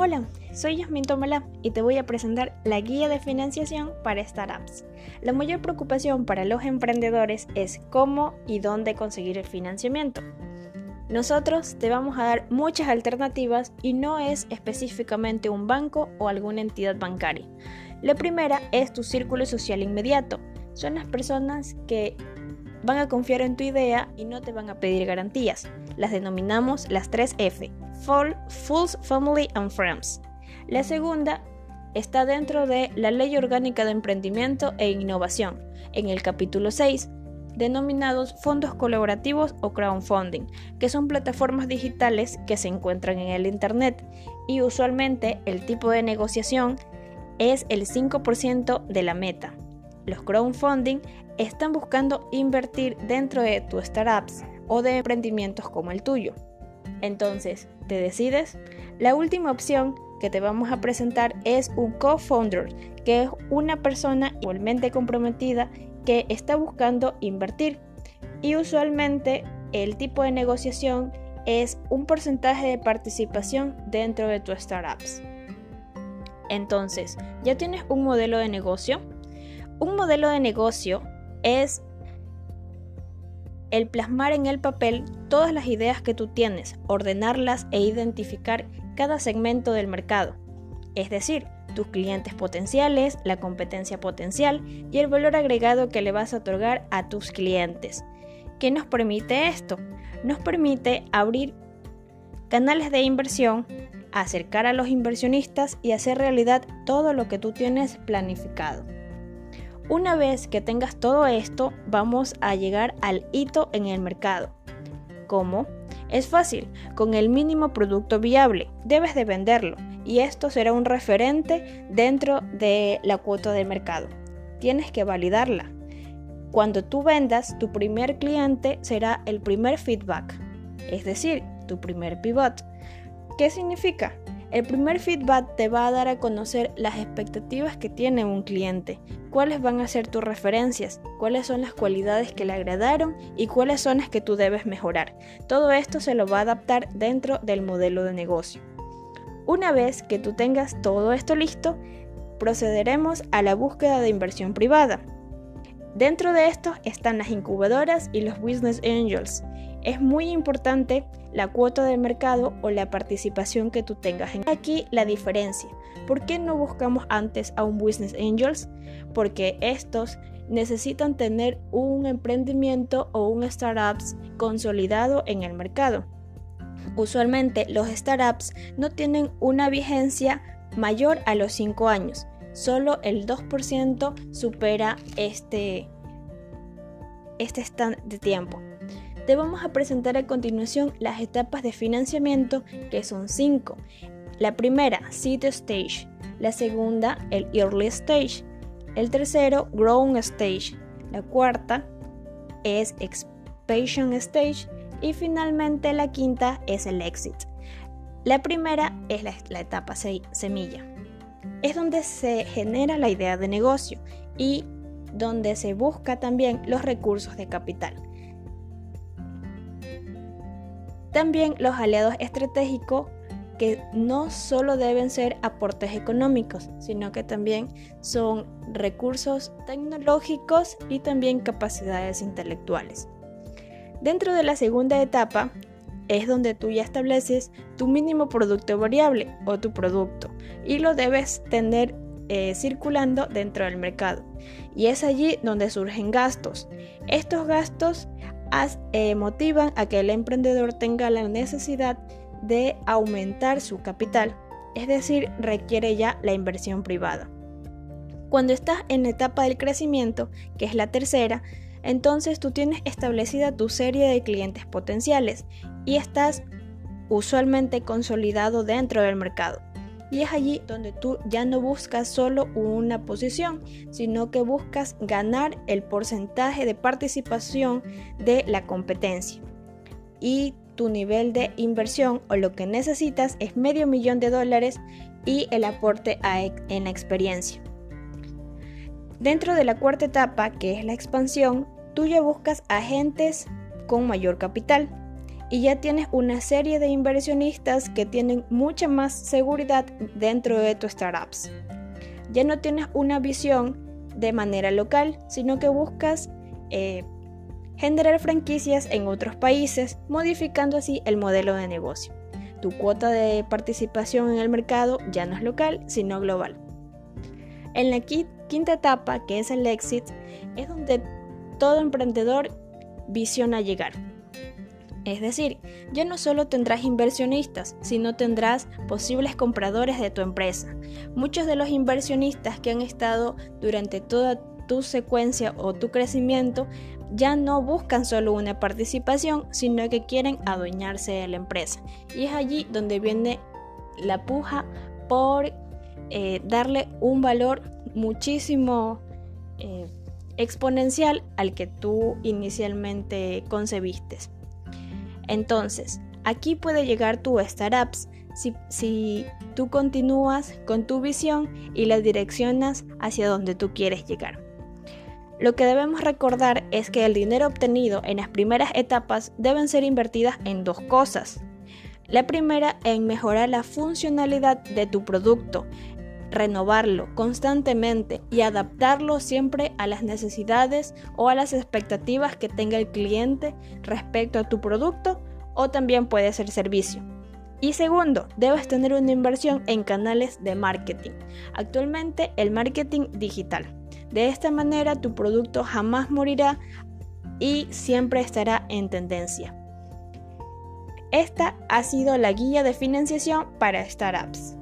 Hola, soy Yasmin Tomala y te voy a presentar la guía de financiación para startups. La mayor preocupación para los emprendedores es cómo y dónde conseguir el financiamiento. Nosotros te vamos a dar muchas alternativas y no es específicamente un banco o alguna entidad bancaria. La primera es tu círculo social inmediato. Son las personas que van a confiar en tu idea y no te van a pedir garantías. Las denominamos las 3 F, Fools, Family and Friends. La segunda está dentro de la Ley Orgánica de Emprendimiento e Innovación, en el capítulo 6, denominados fondos colaborativos o crowdfunding, que son plataformas digitales que se encuentran en el Internet y usualmente el tipo de negociación es el 5% de la meta. Los crowdfunding están buscando invertir dentro de tus startups o de emprendimientos como el tuyo. Entonces, ¿te decides? La última opción que te vamos a presentar es un co-founder, que es una persona igualmente comprometida que está buscando invertir. Y usualmente el tipo de negociación es un porcentaje de participación dentro de tus startups. Entonces, ¿ya tienes un modelo de negocio? Un modelo de negocio es el plasmar en el papel todas las ideas que tú tienes, ordenarlas e identificar cada segmento del mercado, es decir, tus clientes potenciales, la competencia potencial y el valor agregado que le vas a otorgar a tus clientes. ¿Qué nos permite esto? Nos permite abrir canales de inversión, acercar a los inversionistas y hacer realidad todo lo que tú tienes planificado. Una vez que tengas todo esto, vamos a llegar al hito en el mercado. ¿Cómo? Es fácil, con el mínimo producto viable, debes de venderlo y esto será un referente dentro de la cuota de mercado. Tienes que validarla. Cuando tú vendas, tu primer cliente será el primer feedback, es decir, tu primer pivot. ¿Qué significa? El primer feedback te va a dar a conocer las expectativas que tiene un cliente, cuáles van a ser tus referencias, cuáles son las cualidades que le agradaron y cuáles son las que tú debes mejorar. Todo esto se lo va a adaptar dentro del modelo de negocio. Una vez que tú tengas todo esto listo, procederemos a la búsqueda de inversión privada. Dentro de esto están las incubadoras y los business angels. Es muy importante la cuota de mercado o la participación que tú tengas. Aquí la diferencia. ¿Por qué no buscamos antes a un Business Angels? Porque estos necesitan tener un emprendimiento o un startups consolidado en el mercado. Usualmente los startups no tienen una vigencia mayor a los 5 años. Solo el 2% supera este, este stand de tiempo te vamos a presentar a continuación las etapas de financiamiento, que son cinco. La primera, Seed Stage. La segunda, el Early Stage. El tercero, Growing Stage. La cuarta es Expansion Stage. Y finalmente la quinta es el Exit. La primera es la, la etapa semilla. Es donde se genera la idea de negocio y donde se busca también los recursos de capital. También los aliados estratégicos que no solo deben ser aportes económicos, sino que también son recursos tecnológicos y también capacidades intelectuales. Dentro de la segunda etapa es donde tú ya estableces tu mínimo producto variable o tu producto y lo debes tener eh, circulando dentro del mercado. Y es allí donde surgen gastos. Estos gastos eh, motivan a que el emprendedor tenga la necesidad de aumentar su capital, es decir, requiere ya la inversión privada. Cuando estás en la etapa del crecimiento, que es la tercera, entonces tú tienes establecida tu serie de clientes potenciales y estás usualmente consolidado dentro del mercado. Y es allí donde tú ya no buscas solo una posición, sino que buscas ganar el porcentaje de participación de la competencia. Y tu nivel de inversión o lo que necesitas es medio millón de dólares y el aporte en la experiencia. Dentro de la cuarta etapa, que es la expansión, tú ya buscas agentes con mayor capital y ya tienes una serie de inversionistas que tienen mucha más seguridad dentro de tus startups. Ya no tienes una visión de manera local, sino que buscas eh, generar franquicias en otros países, modificando así el modelo de negocio. Tu cuota de participación en el mercado ya no es local, sino global. En la quinta etapa, que es el exit, es donde todo emprendedor visiona llegar. Es decir, ya no solo tendrás inversionistas, sino tendrás posibles compradores de tu empresa. Muchos de los inversionistas que han estado durante toda tu secuencia o tu crecimiento ya no buscan solo una participación, sino que quieren adueñarse de la empresa. Y es allí donde viene la puja por eh, darle un valor muchísimo eh, exponencial al que tú inicialmente concebiste. Entonces, aquí puede llegar tu startups si, si tú continúas con tu visión y la direccionas hacia donde tú quieres llegar. Lo que debemos recordar es que el dinero obtenido en las primeras etapas deben ser invertidas en dos cosas. La primera en mejorar la funcionalidad de tu producto, renovarlo constantemente y adaptarlo siempre a las necesidades o a las expectativas que tenga el cliente respecto a tu producto o también puede ser servicio. Y segundo, debes tener una inversión en canales de marketing, actualmente el marketing digital. De esta manera tu producto jamás morirá y siempre estará en tendencia. Esta ha sido la guía de financiación para startups.